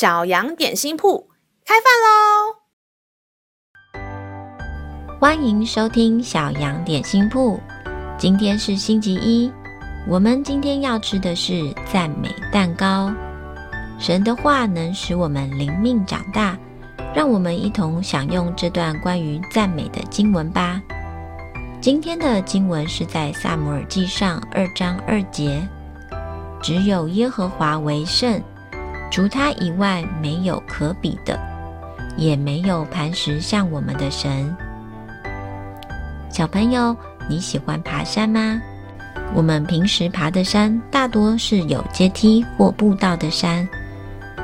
小羊点心铺开饭喽！欢迎收听小羊点心铺。今天是星期一，我们今天要吃的是赞美蛋糕。神的话能使我们灵命长大，让我们一同享用这段关于赞美的经文吧。今天的经文是在撒母耳记上二章二节：“只有耶和华为圣。”除他以外，没有可比的，也没有磐石像我们的神。小朋友，你喜欢爬山吗？我们平时爬的山大多是有阶梯或步道的山。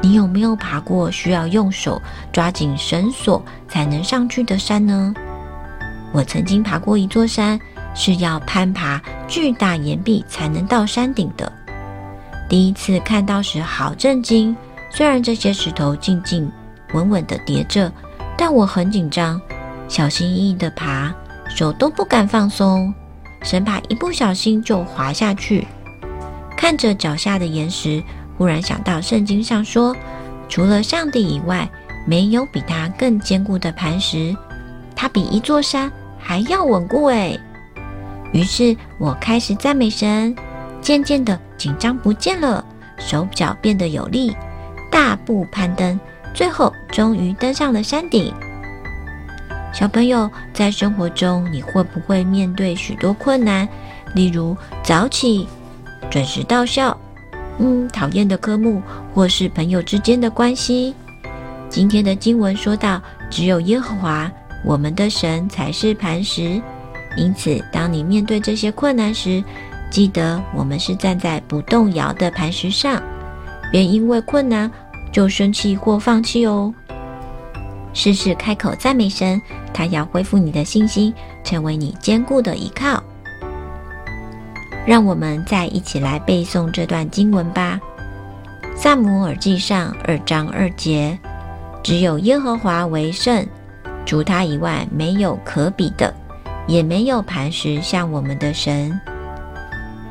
你有没有爬过需要用手抓紧绳索才能上去的山呢？我曾经爬过一座山，是要攀爬巨大岩壁才能到山顶的。第一次看到时，好震惊！虽然这些石头静静、稳稳地叠着，但我很紧张，小心翼翼地爬，手都不敢放松，生怕一不小心就滑下去。看着脚下的岩石，忽然想到圣经上说，除了上帝以外，没有比它更坚固的磐石，它比一座山还要稳固。诶，于是我开始赞美神。渐渐的紧张不见了，手脚变得有力，大步攀登，最后终于登上了山顶。小朋友，在生活中你会不会面对许多困难？例如早起、准时到校，嗯，讨厌的科目，或是朋友之间的关系。今天的经文说到，只有耶和华我们的神才是磐石。因此，当你面对这些困难时，记得，我们是站在不动摇的磐石上，别因为困难就生气或放弃哦。试试开口赞美神，他要恢复你的信心，成为你坚固的依靠。让我们再一起来背诵这段经文吧，《撒母耳记上》二章二节：只有耶和华为圣，除他以外没有可比的，也没有磐石像我们的神。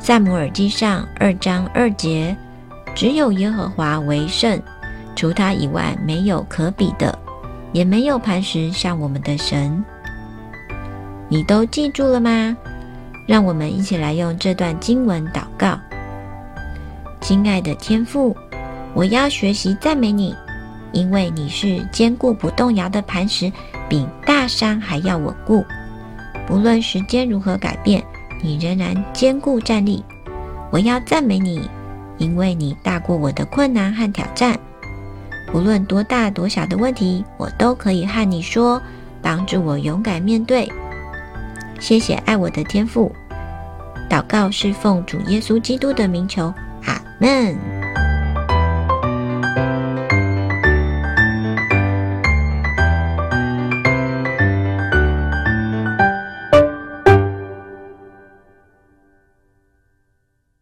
撒母耳记上二章二节，只有耶和华为圣，除他以外没有可比的，也没有磐石像我们的神。你都记住了吗？让我们一起来用这段经文祷告。亲爱的天父，我要学习赞美你，因为你是坚固不动摇的磐石，比大山还要稳固。不论时间如何改变。你仍然坚固站立，我要赞美你，因为你大过我的困难和挑战。无论多大多小的问题，我都可以和你说，帮助我勇敢面对。谢谢爱我的天父，祷告是奉主耶稣基督的名求，阿门。